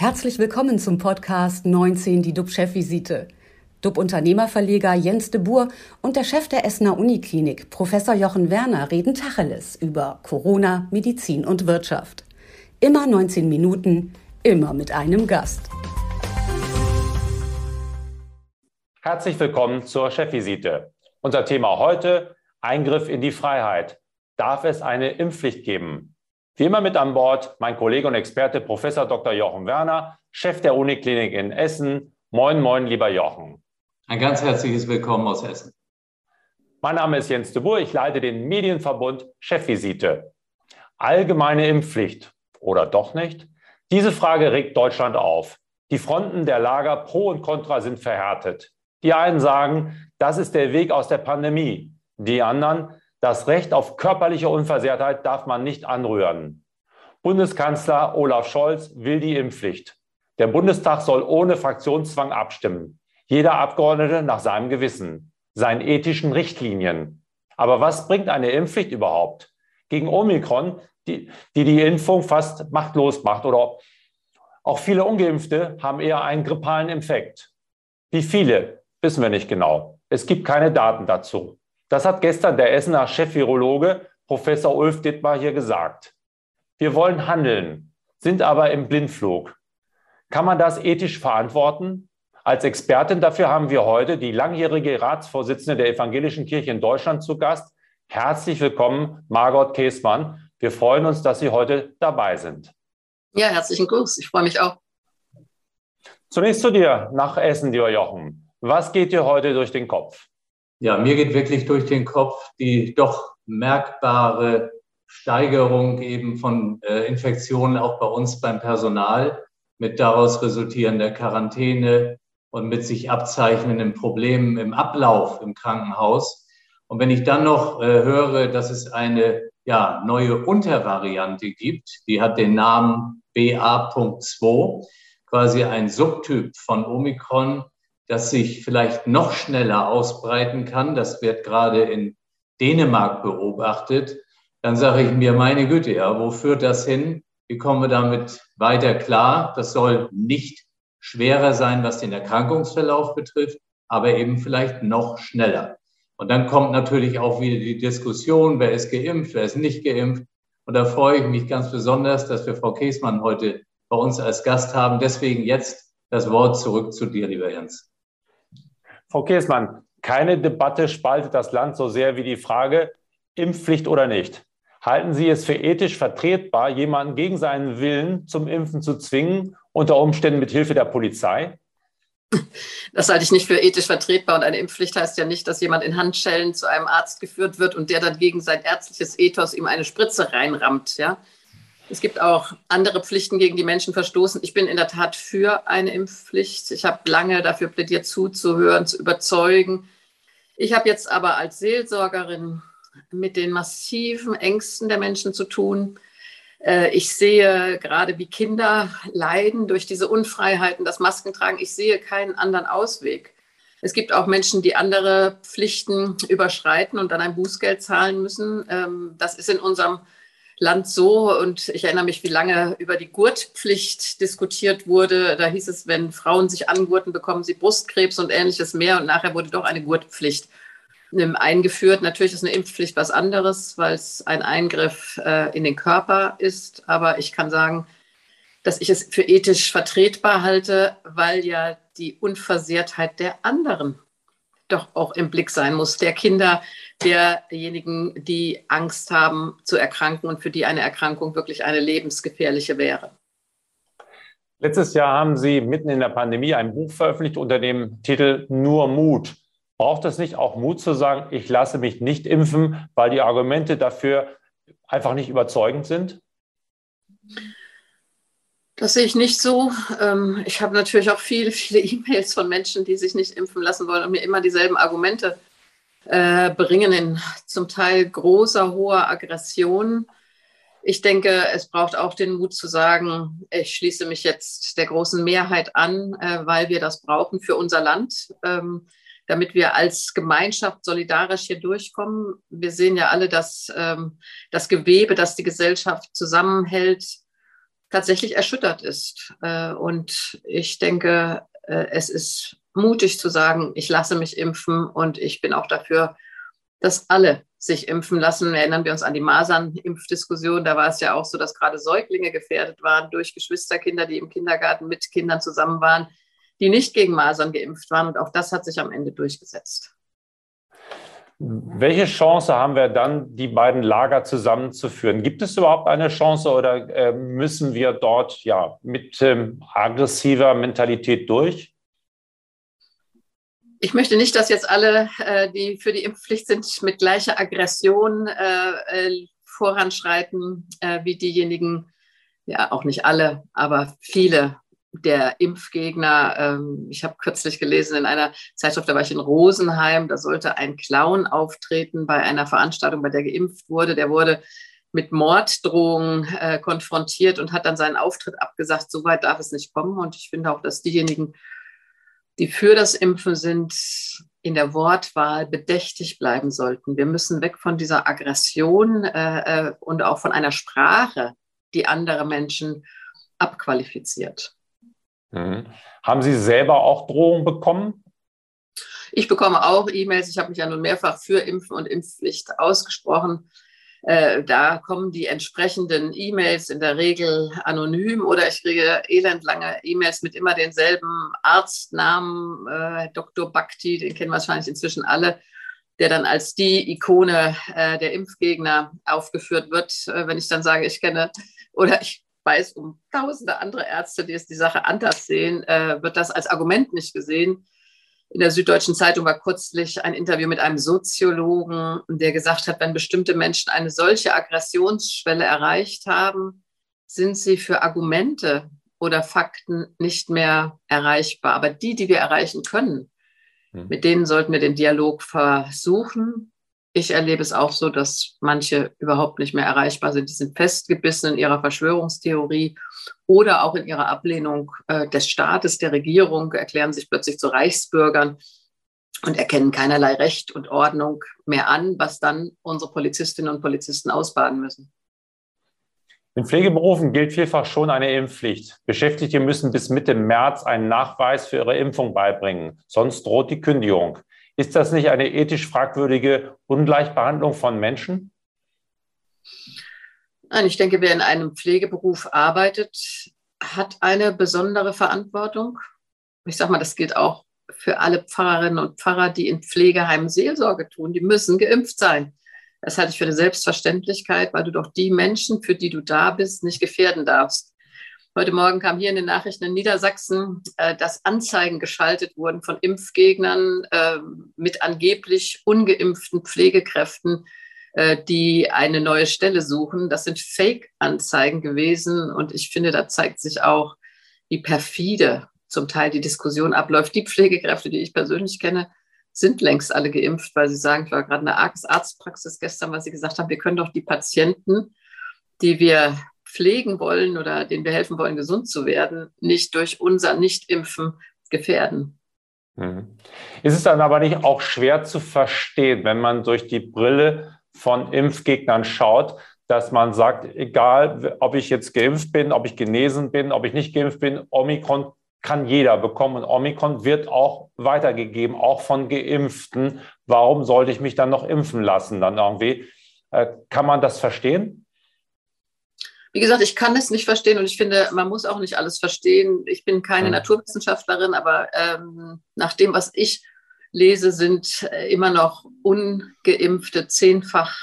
Herzlich willkommen zum Podcast 19, die DUB-Chefvisite. DUB-Unternehmerverleger Jens de Boer und der Chef der Essener Uniklinik, Professor Jochen Werner, reden Tacheles über Corona, Medizin und Wirtschaft. Immer 19 Minuten, immer mit einem Gast. Herzlich willkommen zur Chefvisite. Unser Thema heute: Eingriff in die Freiheit. Darf es eine Impfpflicht geben? Wie immer mit an Bord mein Kollege und Experte Professor Dr. Jochen Werner, Chef der Uniklinik in Essen. Moin, moin, lieber Jochen. Ein ganz herzliches Willkommen aus Essen. Mein Name ist Jens de Boer, ich leite den Medienverbund Chefvisite. Allgemeine Impfpflicht oder doch nicht? Diese Frage regt Deutschland auf. Die Fronten der Lager pro und contra sind verhärtet. Die einen sagen, das ist der Weg aus der Pandemie. Die anderen, das Recht auf körperliche Unversehrtheit darf man nicht anrühren. Bundeskanzler Olaf Scholz will die Impfpflicht. Der Bundestag soll ohne Fraktionszwang abstimmen. Jeder Abgeordnete nach seinem Gewissen, seinen ethischen Richtlinien. Aber was bringt eine Impfpflicht überhaupt? Gegen Omikron, die, die die Impfung fast machtlos macht oder auch viele Ungeimpfte haben eher einen grippalen Infekt. Wie viele, wissen wir nicht genau. Es gibt keine Daten dazu. Das hat gestern der Essener Chef-Virologe Professor Ulf Dittmar hier gesagt. Wir wollen handeln, sind aber im Blindflug. Kann man das ethisch verantworten? Als Expertin dafür haben wir heute die langjährige Ratsvorsitzende der Evangelischen Kirche in Deutschland zu Gast. Herzlich willkommen, Margot Käßmann. Wir freuen uns, dass Sie heute dabei sind. Ja, herzlichen Gruß. Ich freue mich auch. Zunächst zu dir nach Essen, lieber Jochen. Was geht dir heute durch den Kopf? Ja, mir geht wirklich durch den Kopf die doch merkbare Steigerung eben von äh, Infektionen auch bei uns beim Personal mit daraus resultierender Quarantäne und mit sich abzeichnenden Problemen im Ablauf im Krankenhaus. Und wenn ich dann noch äh, höre, dass es eine ja, neue Untervariante gibt, die hat den Namen BA.2, quasi ein Subtyp von Omikron, das sich vielleicht noch schneller ausbreiten kann. Das wird gerade in Dänemark beobachtet. Dann sage ich mir, meine Güte, ja, wo führt das hin? Wie kommen wir damit weiter klar? Das soll nicht schwerer sein, was den Erkrankungsverlauf betrifft, aber eben vielleicht noch schneller. Und dann kommt natürlich auch wieder die Diskussion, wer ist geimpft, wer ist nicht geimpft. Und da freue ich mich ganz besonders, dass wir Frau Käßmann heute bei uns als Gast haben. Deswegen jetzt das Wort zurück zu dir, lieber Jens. Frau Käßmann, keine Debatte spaltet das Land so sehr wie die Frage, Impfpflicht oder nicht. Halten Sie es für ethisch vertretbar, jemanden gegen seinen Willen zum Impfen zu zwingen, unter Umständen mit Hilfe der Polizei? Das halte ich nicht für ethisch vertretbar. Und eine Impfpflicht heißt ja nicht, dass jemand in Handschellen zu einem Arzt geführt wird und der dann gegen sein ärztliches Ethos ihm eine Spritze reinrammt. Ja? Es gibt auch andere Pflichten, gegen die Menschen verstoßen. Ich bin in der Tat für eine Impfpflicht. Ich habe lange dafür plädiert, zuzuhören, zu überzeugen. Ich habe jetzt aber als Seelsorgerin mit den massiven Ängsten der Menschen zu tun. Äh, ich sehe gerade, wie Kinder leiden durch diese Unfreiheiten, das Maskentragen. Ich sehe keinen anderen Ausweg. Es gibt auch Menschen, die andere Pflichten überschreiten und dann ein Bußgeld zahlen müssen. Ähm, das ist in unserem Land so. Und ich erinnere mich, wie lange über die Gurtpflicht diskutiert wurde. Da hieß es, wenn Frauen sich angurten, bekommen sie Brustkrebs und ähnliches mehr. Und nachher wurde doch eine Gurtpflicht ähm, eingeführt. Natürlich ist eine Impfpflicht was anderes, weil es ein Eingriff äh, in den Körper ist. Aber ich kann sagen, dass ich es für ethisch vertretbar halte, weil ja die Unversehrtheit der anderen doch auch im Blick sein muss, der Kinder, derjenigen, die Angst haben zu erkranken und für die eine Erkrankung wirklich eine lebensgefährliche wäre. Letztes Jahr haben Sie mitten in der Pandemie ein Buch veröffentlicht unter dem Titel Nur Mut. Braucht es nicht auch Mut zu sagen, ich lasse mich nicht impfen, weil die Argumente dafür einfach nicht überzeugend sind? Das sehe ich nicht so. Ähm, ich habe natürlich auch viele, viele E-Mails von Menschen, die sich nicht impfen lassen wollen und mir immer dieselben Argumente äh, bringen in zum Teil großer, hoher Aggression. Ich denke, es braucht auch den Mut zu sagen, ich schließe mich jetzt der großen Mehrheit an, äh, weil wir das brauchen für unser Land, ähm, damit wir als Gemeinschaft solidarisch hier durchkommen. Wir sehen ja alle, dass ähm, das Gewebe, das die Gesellschaft zusammenhält, tatsächlich erschüttert ist. Äh, und ich denke, äh, es ist mutig zu sagen, ich lasse mich impfen und ich bin auch dafür, dass alle sich impfen lassen. Erinnern wir uns an die Masern-Impfdiskussion. Da war es ja auch so, dass gerade Säuglinge gefährdet waren durch Geschwisterkinder, die im Kindergarten mit Kindern zusammen waren, die nicht gegen Masern geimpft waren. Und auch das hat sich am Ende durchgesetzt. Welche Chance haben wir dann, die beiden Lager zusammenzuführen? Gibt es überhaupt eine Chance oder äh, müssen wir dort ja mit ähm, aggressiver Mentalität durch? Ich möchte nicht, dass jetzt alle, äh, die für die Impfpflicht sind, mit gleicher Aggression äh, voranschreiten wie diejenigen, ja auch nicht alle, aber viele der Impfgegner. Ähm, ich habe kürzlich gelesen in einer Zeitschrift, da war ich in Rosenheim, da sollte ein Clown auftreten bei einer Veranstaltung, bei der geimpft wurde. Der wurde mit Morddrohungen äh, konfrontiert und hat dann seinen Auftritt abgesagt. So weit darf es nicht kommen. Und ich finde auch, dass diejenigen, die für das Impfen sind, in der Wortwahl bedächtig bleiben sollten. Wir müssen weg von dieser Aggression äh, äh und auch von einer Sprache, die andere Menschen abqualifiziert. Mhm. Haben Sie selber auch Drohungen bekommen? Ich bekomme auch E-Mails. Ich habe mich ja nun mehrfach für Impfen und Impfpflicht ausgesprochen. Äh, da kommen die entsprechenden E-Mails in der Regel anonym oder ich kriege elendlange E-Mails mit immer denselben Arztnamen, äh, Dr. Bhakti, den kennen wahrscheinlich inzwischen alle, der dann als die Ikone äh, der Impfgegner aufgeführt wird. Äh, wenn ich dann sage, ich kenne oder ich weiß um tausende andere Ärzte, die es die Sache anders sehen, äh, wird das als Argument nicht gesehen. In der Süddeutschen Zeitung war kürzlich ein Interview mit einem Soziologen, der gesagt hat, wenn bestimmte Menschen eine solche Aggressionsschwelle erreicht haben, sind sie für Argumente oder Fakten nicht mehr erreichbar. Aber die, die wir erreichen können, hm. mit denen sollten wir den Dialog versuchen ich erlebe es auch so, dass manche überhaupt nicht mehr erreichbar sind. Die sind festgebissen in ihrer Verschwörungstheorie oder auch in ihrer Ablehnung äh, des Staates, der Regierung, erklären sich plötzlich zu Reichsbürgern und erkennen keinerlei Recht und Ordnung mehr an, was dann unsere Polizistinnen und Polizisten ausbaden müssen. In Pflegeberufen gilt vielfach schon eine Impfpflicht. Beschäftigte müssen bis Mitte März einen Nachweis für ihre Impfung beibringen, sonst droht die Kündigung. Ist das nicht eine ethisch fragwürdige Ungleichbehandlung von Menschen? Nein, ich denke, wer in einem Pflegeberuf arbeitet, hat eine besondere Verantwortung. Ich sage mal, das gilt auch für alle Pfarrerinnen und Pfarrer, die in Pflegeheimen Seelsorge tun. Die müssen geimpft sein. Das halte ich für eine Selbstverständlichkeit, weil du doch die Menschen, für die du da bist, nicht gefährden darfst. Heute Morgen kam hier in den Nachrichten in Niedersachsen, äh, dass Anzeigen geschaltet wurden von Impfgegnern äh, mit angeblich ungeimpften Pflegekräften, äh, die eine neue Stelle suchen. Das sind Fake-Anzeigen gewesen. Und ich finde, da zeigt sich auch, wie perfide zum Teil die Diskussion abläuft. Die Pflegekräfte, die ich persönlich kenne, sind längst alle geimpft, weil sie sagen, ich war gerade in der Arztpraxis gestern, weil sie gesagt haben, wir können doch die Patienten, die wir pflegen wollen oder denen wir helfen wollen, gesund zu werden, nicht durch unser Nicht-Impfen gefährden. Mhm. Ist es dann aber nicht auch schwer zu verstehen, wenn man durch die Brille von Impfgegnern schaut, dass man sagt, egal ob ich jetzt geimpft bin, ob ich genesen bin, ob ich nicht geimpft bin, Omikron kann jeder bekommen und Omikron wird auch weitergegeben, auch von Geimpften. Warum sollte ich mich dann noch impfen lassen? Dann irgendwie äh, kann man das verstehen? Wie gesagt, ich kann es nicht verstehen und ich finde, man muss auch nicht alles verstehen. Ich bin keine. Naturwissenschaftlerin, aber ähm, nach dem, was ich lese, sind äh, immer noch ungeimpfte zehnfach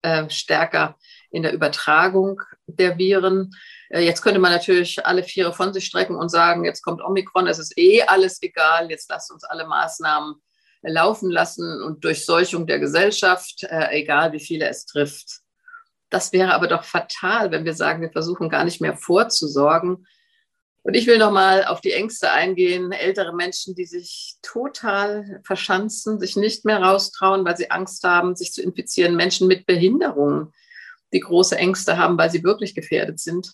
äh, stärker in der Übertragung der Viren. Äh, jetzt könnte man natürlich alle Viere von sich strecken und sagen, jetzt kommt Omikron, es ist eh alles egal, jetzt lasst uns alle Maßnahmen laufen lassen und Durchseuchung der Gesellschaft, äh, egal wie viele es trifft. Das wäre aber doch fatal, wenn wir sagen, wir versuchen gar nicht mehr vorzusorgen. Und ich will noch mal auf die Ängste eingehen. Ältere Menschen, die sich total verschanzen, sich nicht mehr raustrauen, weil sie Angst haben, sich zu infizieren. Menschen mit Behinderungen, die große Ängste haben, weil sie wirklich gefährdet sind.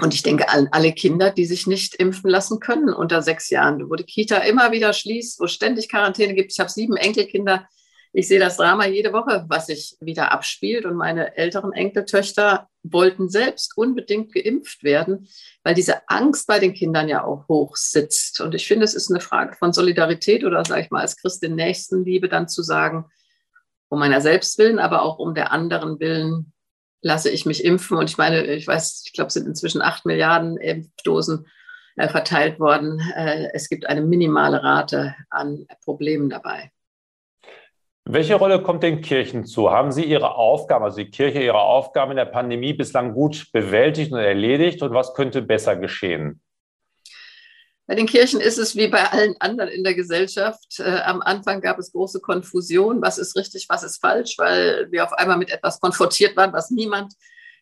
Und ich denke an alle Kinder, die sich nicht impfen lassen können unter sechs Jahren, wo die Kita immer wieder schließt, wo ständig Quarantäne gibt. Ich habe sieben Enkelkinder, ich sehe das Drama jede Woche, was sich wieder abspielt. Und meine älteren Enkeltöchter wollten selbst unbedingt geimpft werden, weil diese Angst bei den Kindern ja auch hoch sitzt. Und ich finde, es ist eine Frage von Solidarität oder, sage ich mal, als Christin Nächstenliebe dann zu sagen, um meiner selbst willen, aber auch um der anderen willen lasse ich mich impfen. Und ich meine, ich weiß, ich glaube, es sind inzwischen acht Milliarden Impfdosen äh, verteilt worden. Äh, es gibt eine minimale Rate an Problemen dabei. Welche Rolle kommt den Kirchen zu? Haben sie ihre Aufgaben, also die Kirche ihre Aufgaben in der Pandemie bislang gut bewältigt und erledigt und was könnte besser geschehen? Bei den Kirchen ist es wie bei allen anderen in der Gesellschaft. Äh, am Anfang gab es große Konfusion, was ist richtig, was ist falsch, weil wir auf einmal mit etwas konfrontiert waren, was niemand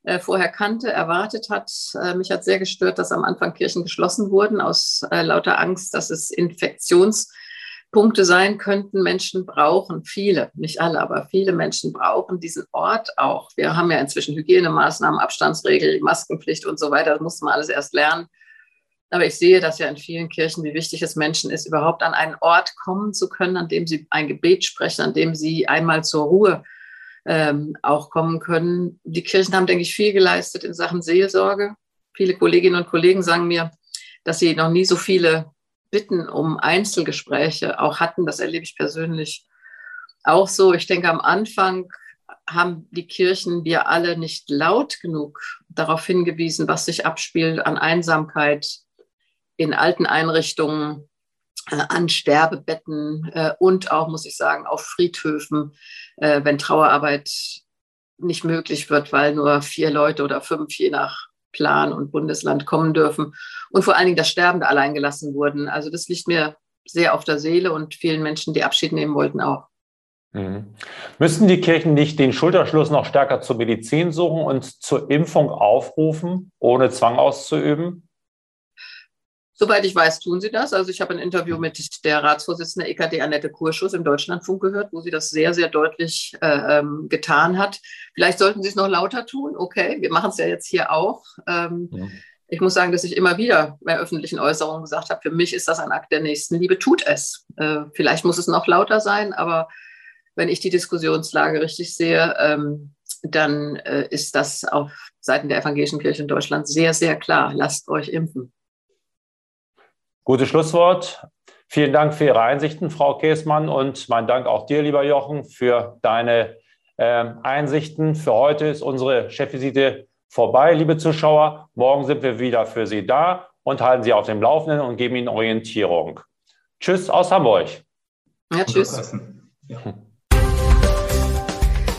äh, vorher kannte, erwartet hat. Äh, mich hat sehr gestört, dass am Anfang Kirchen geschlossen wurden aus lauter Angst, dass es Infektions Punkte sein könnten. Menschen brauchen viele, nicht alle, aber viele Menschen brauchen diesen Ort auch. Wir haben ja inzwischen Hygienemaßnahmen, Abstandsregel, Maskenpflicht und so weiter. Das muss man alles erst lernen. Aber ich sehe das ja in vielen Kirchen, wie wichtig es Menschen ist, überhaupt an einen Ort kommen zu können, an dem sie ein Gebet sprechen, an dem sie einmal zur Ruhe ähm, auch kommen können. Die Kirchen haben, denke ich, viel geleistet in Sachen Seelsorge. Viele Kolleginnen und Kollegen sagen mir, dass sie noch nie so viele Bitten um Einzelgespräche auch hatten. Das erlebe ich persönlich auch so. Ich denke, am Anfang haben die Kirchen, wir alle nicht laut genug darauf hingewiesen, was sich abspielt an Einsamkeit in alten Einrichtungen, äh, an Sterbebetten äh, und auch, muss ich sagen, auf Friedhöfen, äh, wenn Trauerarbeit nicht möglich wird, weil nur vier Leute oder fünf je nach Plan und Bundesland kommen dürfen und vor allen Dingen, dass Sterbende allein gelassen wurden. Also das liegt mir sehr auf der Seele und vielen Menschen, die Abschied nehmen wollten, auch. Mhm. Müssen die Kirchen nicht den Schulterschluss noch stärker zur Medizin suchen und zur Impfung aufrufen, ohne Zwang auszuüben? Soweit ich weiß, tun sie das. Also ich habe ein Interview mit der Ratsvorsitzenden EKD Annette Kurschus im Deutschlandfunk gehört, wo sie das sehr, sehr deutlich äh, ähm, getan hat. Vielleicht sollten sie es noch lauter tun. Okay, wir machen es ja jetzt hier auch. Ähm, ja. Ich muss sagen, dass ich immer wieder bei öffentlichen Äußerungen gesagt habe, für mich ist das ein Akt der Nächstenliebe, tut es. Äh, vielleicht muss es noch lauter sein, aber wenn ich die Diskussionslage richtig sehe, ähm, dann äh, ist das auf Seiten der evangelischen Kirche in Deutschland sehr, sehr klar. Lasst euch impfen. Gutes Schlusswort. Vielen Dank für Ihre Einsichten, Frau Käßmann, und mein Dank auch dir, lieber Jochen, für deine äh, Einsichten. Für heute ist unsere Chefvisite vorbei, liebe Zuschauer. Morgen sind wir wieder für Sie da und halten Sie auf dem Laufenden und geben Ihnen Orientierung. Tschüss aus Hamburg. Ja, tschüss.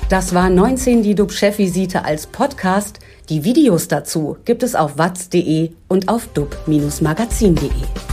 Das war 19 die DUB-Chefvisite als Podcast. Die Videos dazu gibt es auf watz.de und auf dub-magazin.de.